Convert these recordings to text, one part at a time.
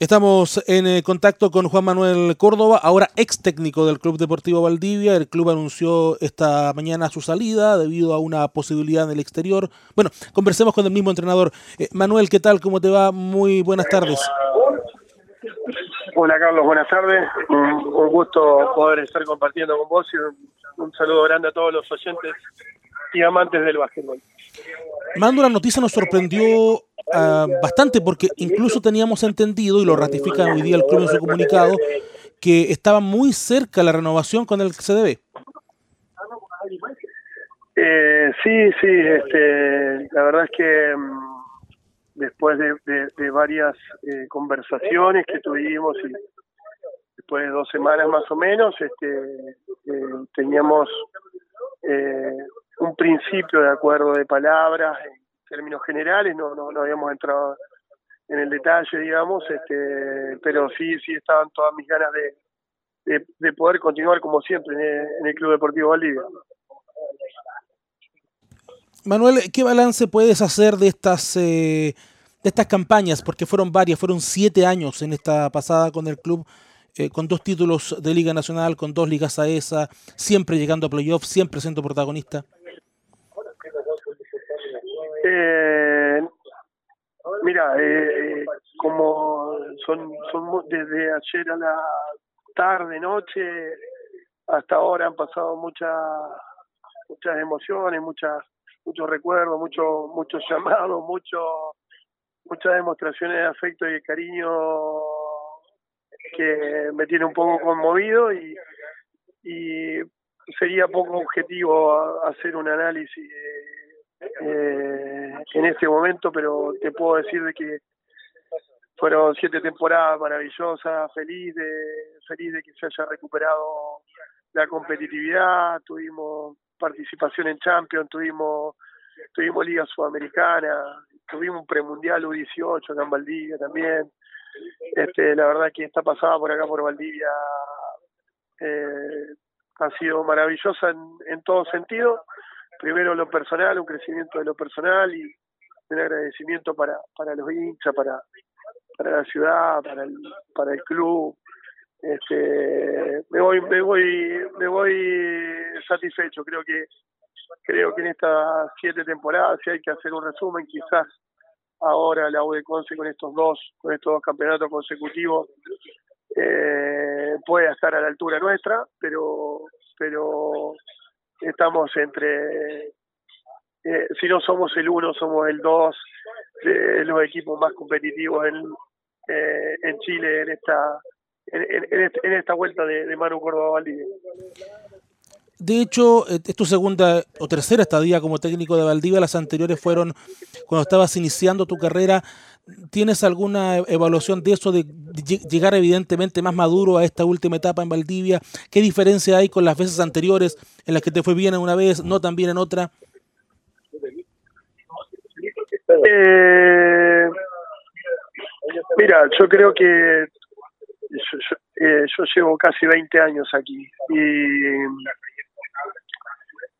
Estamos en eh, contacto con Juan Manuel Córdoba, ahora ex técnico del Club Deportivo Valdivia. El club anunció esta mañana su salida debido a una posibilidad en el exterior. Bueno, conversemos con el mismo entrenador. Eh, Manuel, ¿qué tal? ¿Cómo te va? Muy buenas tardes. Hola Carlos, buenas tardes. Un, gusto poder estar compartiendo con vos y un, saludo grande a todos los oyentes y amantes del básquetbol. Mando, la noticia nos sorprendió Ah, bastante porque incluso teníamos entendido, y lo ratifica hoy día el club en su comunicado, que estaba muy cerca la renovación con el CDB. Eh, sí, sí, este, la verdad es que mm, después de, varias eh, conversaciones que tuvimos y después de dos semanas más o menos, este, eh, teníamos eh, un principio de acuerdo de palabras términos generales, no, no, habíamos entrado en el detalle, digamos, este, pero sí, sí estaban todas mis ganas de, de, poder continuar como siempre en el, Club Deportivo Valdivia. Manuel, ¿qué balance puedes hacer de estas eh, de estas campañas? Porque fueron varias, fueron siete años en esta pasada con el club, eh, con dos títulos de Liga Nacional, con dos ligas AESA, siempre llegando a playoffs, siempre siendo protagonista. Eh, mira, eh, como son, son desde ayer a la tarde, noche, hasta ahora han pasado muchas muchas emociones, muchas muchos recuerdos, muchos muchos llamados, muchos muchas demostraciones de afecto y de cariño que me tiene un poco conmovido y, y sería poco objetivo hacer un análisis eh, en este momento, pero te puedo decir de que fueron siete temporadas maravillosas, feliz de, feliz de que se haya recuperado la competitividad, tuvimos participación en Champions, tuvimos tuvimos Liga Sudamericana, tuvimos un premundial U18 acá en Valdivia también. Este, la verdad que esta pasada por acá por Valdivia eh, ha sido maravillosa en, en todo sentido primero lo personal, un crecimiento de lo personal y un agradecimiento para, para los hinchas, para, para la ciudad, para el, para el club. Este, me voy, me voy, me voy satisfecho. Creo que, creo que en estas siete temporadas, si hay que hacer un resumen, quizás ahora la UD con estos dos, con estos dos campeonatos consecutivos, eh, puede estar a la altura nuestra, pero, pero estamos entre, eh, si no somos el uno, somos el dos de los equipos más competitivos en, eh, en Chile en esta en, esta vuelta de, de Manu Córdoba Valdivia. De hecho, eh, es tu segunda o tercera estadía como técnico de Valdivia. Las anteriores fueron cuando estabas iniciando tu carrera. ¿Tienes alguna evaluación de eso, de llegar evidentemente más maduro a esta última etapa en Valdivia? ¿Qué diferencia hay con las veces anteriores en las que te fue bien en una vez, no tan bien en otra? Eh, mira, yo creo que yo, eh, llevo casi 20 años aquí y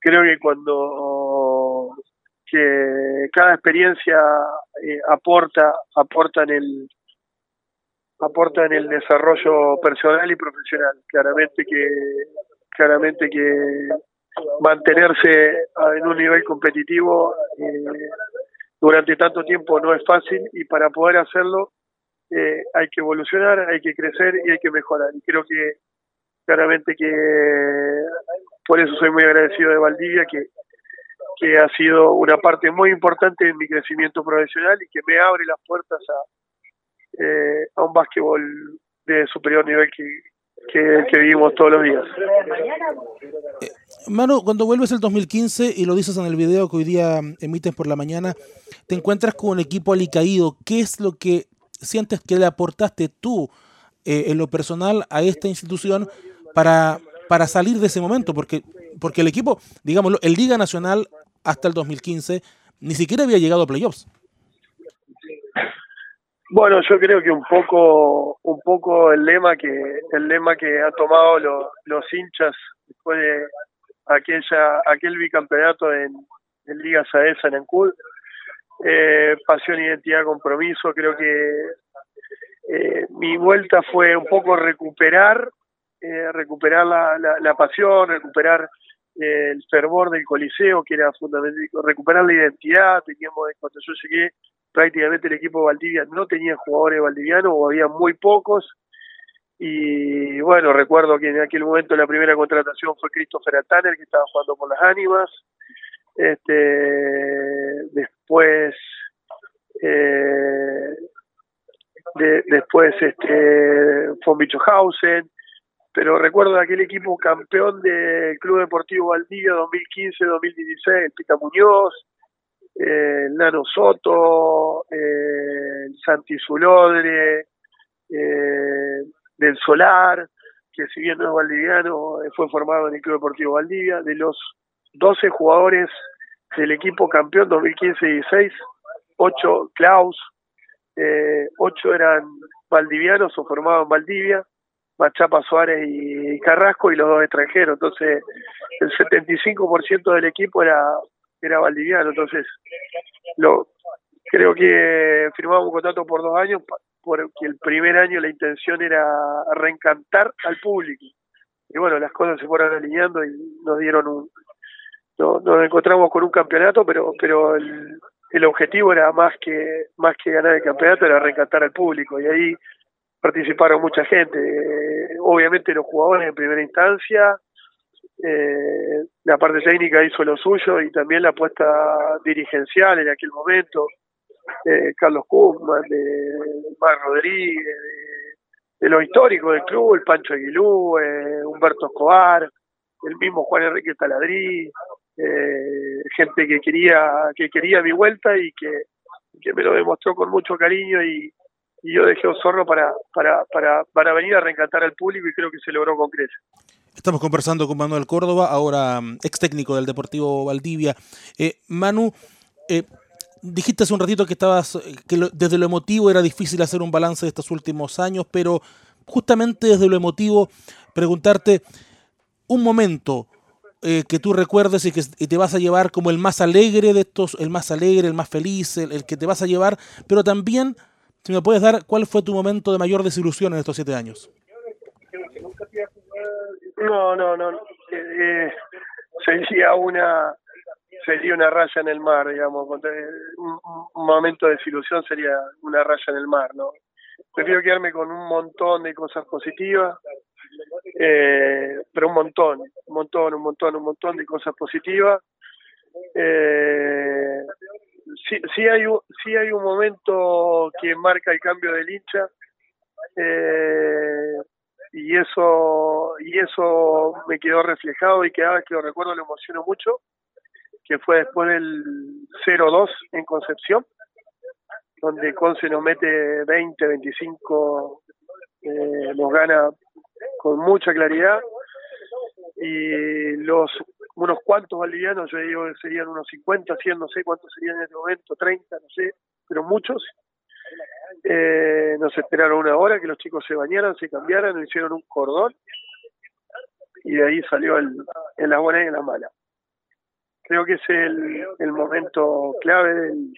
creo que cuando que cada experiencia eh, aporta aporta en el aporta en el desarrollo personal y profesional. Claramente que claramente que mantenerse en un nivel competitivo eh, durante tanto tiempo no es fácil y para poder hacerlo eh, hay que evolucionar, hay que crecer y hay que mejorar. Y creo que claramente que por eso soy muy agradecido de Valdivia, que, que ha sido una parte muy importante en mi crecimiento profesional y que me abre las puertas a, eh, a un básquetbol de superior nivel que, que, vivimos todos los días. Manu, cuando vuelves el 2015 y lo dices en el video que hoy día emites por la mañana, te encuentras con un equipo alicaído. ¿Qué es lo que sientes que le aportaste tú eh, en lo personal a esta institución para, para salir de ese momento? Porque, porque el equipo, digámoslo, el Liga Nacional hasta el 2015 ni siquiera había llegado a playoffs. Bueno, yo creo que un poco, un poco el lema que, el lema que ha tomado los hinchas después de aquella, aquel bicampeonato en, en Liga Saesa en Ancud, eh, pasión, identidad, compromiso. Creo que eh, mi vuelta fue un poco recuperar, eh, recuperar la, la, pasión, recuperar eh, el fervor del Coliseo, que era fundamental, recuperar la identidad. Teníamos, cuando yo llegué, prácticamente el equipo de Valdivia no tenía jugadores valdivianos o había muy pocos. Y bueno, recuerdo que en aquel momento la primera contratación fue Christopher Tanner, que estaba jugando por las ánimas. Este, después eh, de, después este, von Bichohausen, pero recuerdo aquel equipo campeón del Club Deportivo Valdivia 2015-2016, el Pita Muñoz, eh, Nano Soto, eh, Santi Zulodre, del Solar, que si bien no es valdiviano, eh, fue formado en el Club Deportivo Valdivia, de los 12 jugadores del equipo campeón 2015-16, 8 Klaus, eh, eran valdivianos o formados en Valdivia, Machapa Suárez y Carrasco y los dos extranjeros. Entonces, el 75% del equipo era, era valdiviano. Entonces, lo creo que firmamos un contrato por dos años porque el primer año la intención era reencantar al público. Y bueno, las cosas se fueron alineando y nos dieron un... No, nos encontramos con un campeonato, pero pero el, el objetivo era más que más que ganar el campeonato era reencantar al público. Y ahí participaron mucha gente. Eh, obviamente los jugadores en primera instancia eh, la parte técnica hizo lo suyo y también la apuesta dirigencial en aquel momento eh, Carlos Kuzman de Mar Rodríguez de, lo histórico del club el Pancho Aguilú Humberto Escobar el mismo Juan Enrique Taladrí eh, gente que quería que quería mi vuelta y que, que me lo demostró con mucho cariño y, yo dejé Osorno para, para, para, para venir a reencantar al público y creo que se logró con creces. Estamos conversando con Manuel Córdoba, ahora mm, ex técnico del Deportivo Valdivia. Eh, Manu, eh, dijiste hace un ratito que estabas que desde lo emotivo era difícil hacer un balance de estos últimos años, pero justamente desde lo emotivo preguntarte un momento, eh, que tú recuerdes y que te vas a llevar como el más alegre de estos, el más alegre, el más feliz, el, que te vas a llevar, pero también, si me puedes dar, ¿cuál fue tu momento de mayor desilusión en estos siete años? No, no, no. Eh, sería una sería una raya en el mar, digamos. Un, un momento de desilusión sería una raya en el mar, ¿no? Prefiero quedarme con un montón de cosas positivas eh, pero un montón, un montón, un montón, un montón de cosas positivas. Eh, sí, sí, hay, sí hay un momento que marca el cambio del hincha eh, y eso y eso me quedó reflejado y cada vez que lo recuerdo lo emociono mucho, que fue después del 0-2 en Concepción, donde Conce nos mete 20, 25, eh, nos gana con mucha claridad y los unos cuantos bolivianos, yo digo serían unos 50, 100, no sé cuántos serían en este momento, 30, no sé, pero muchos. Eh, nos esperaron una hora que los chicos se bañaran, se cambiaran, hicieron un cordón y de ahí salió el, en la buena y en la mala. Creo que es el, momento clave del,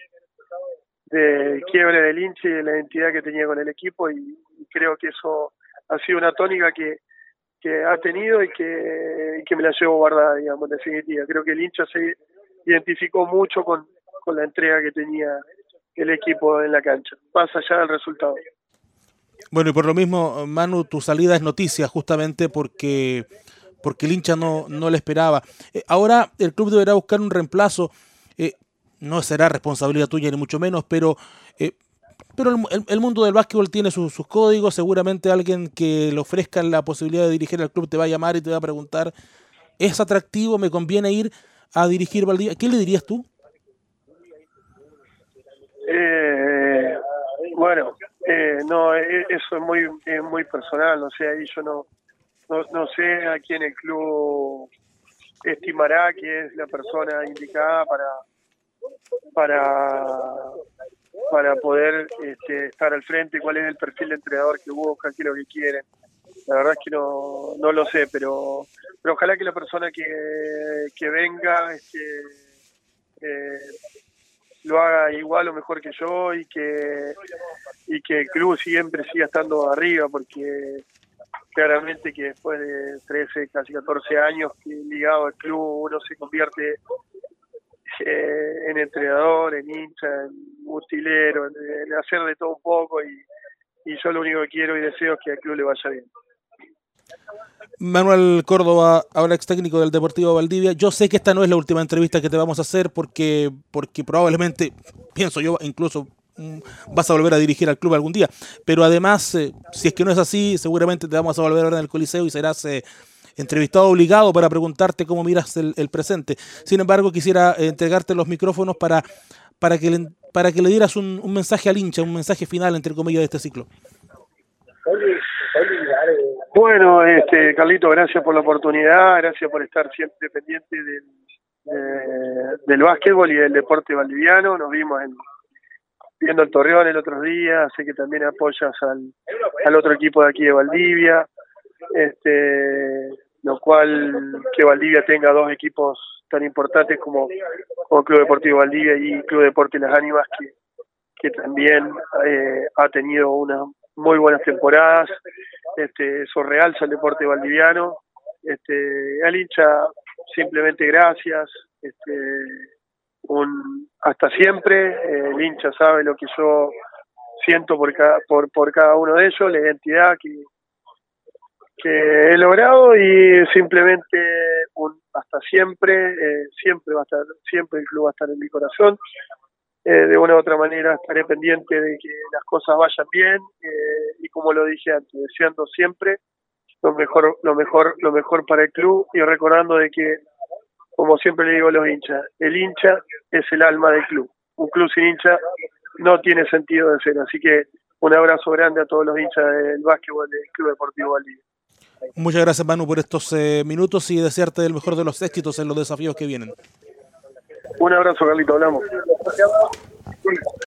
del quiebre del hinche y de la identidad que tenía con el equipo y creo que eso ha sido una tónica que, ha tenido y que, que me la llevo guardada, digamos, en definitiva. Creo que el hincha se identificó mucho con, con la entrega que tenía el equipo en la cancha, más allá del resultado. Bueno, y por lo mismo, Manu, tu salida es noticia justamente porque, porque el hincha no, no le esperaba. Eh, ahora el club deberá buscar un reemplazo. Eh, no será responsabilidad tuya ni mucho menos, pero eh, pero el, mundo del básquetbol tiene sus, códigos, seguramente alguien que le ofrezca la posibilidad de dirigir al club te va a llamar y te va a preguntar, ¿es atractivo? ¿Me conviene ir a dirigir Valdivia? ¿Qué le dirías tú? Eh, bueno, no, eh, eso es muy muy personal, no sé, ahí yo no, no, no sé a quién el club estimará que es la persona indicada para para para poder este, estar al frente, cuál es el perfil de entrenador que buscan, qué es lo que quieren. La verdad es que no, no lo sé, pero, pero ojalá que la persona que, que venga este, eh, lo haga igual o mejor que yo y que y que el club siempre siga estando arriba porque claramente que después de 13, casi 14 años que ligado al club uno se convierte eh, en entrenador, en hincha, en utilero, en, hacer de todo un poco y, y yo lo único que quiero y deseo es que al club le vaya bien. Manuel Córdoba, ahora ex técnico del Deportivo Valdivia. Yo sé que esta no es la última entrevista que te vamos a hacer porque, porque probablemente, pienso yo, incluso vas a volver a dirigir al club algún día. Pero además, eh, si es que no es así, seguramente te vamos a volver a ver en el Coliseo y serás eh, entrevistado obligado para preguntarte cómo miras el, presente. Sin embargo, quisiera eh, entregarte los micrófonos para, para, que, le, para que le dieras un, un mensaje al hincha, un mensaje final, entre comillas, de este ciclo. Bueno, este, Carlito, gracias por la oportunidad, gracias por estar siempre pendiente del, eh, del básquetbol y del deporte valdiviano. Nos vimos en, viendo el Torreón el otro día, sé que también apoyas al, al otro equipo de aquí de Valdivia, este, lo cual que Valdivia tenga dos equipos tan importantes como, Club Deportivo Valdivia y Club Deporte Las Ánimas, que, que también eh, ha tenido una muy buenas temporadas, este, eso realza el deporte valdiviano, este, al hincha simplemente gracias, este, un, hasta siempre, eh, el hincha sabe lo que yo siento por cada, por, por cada uno de ellos, la identidad que, que he logrado y simplemente un hasta siempre, eh, siempre va a estar, siempre el club va a estar en mi corazón. Eh, de una u otra manera estaré pendiente de que las cosas vayan bien eh, y como lo dije antes, deseando siempre lo mejor, lo mejor, lo mejor para el club y recordando de que, como siempre le digo a los hinchas, el hincha es el alma del club. Un club sin hincha no tiene sentido de ser. Así que un abrazo grande a todos los hinchas del básquetbol del Club Deportivo Valdivia. Muchas gracias Manu por estos eh, minutos y desearte el mejor de los éxitos en los desafíos que vienen. Un abrazo, Carlito, hablamos.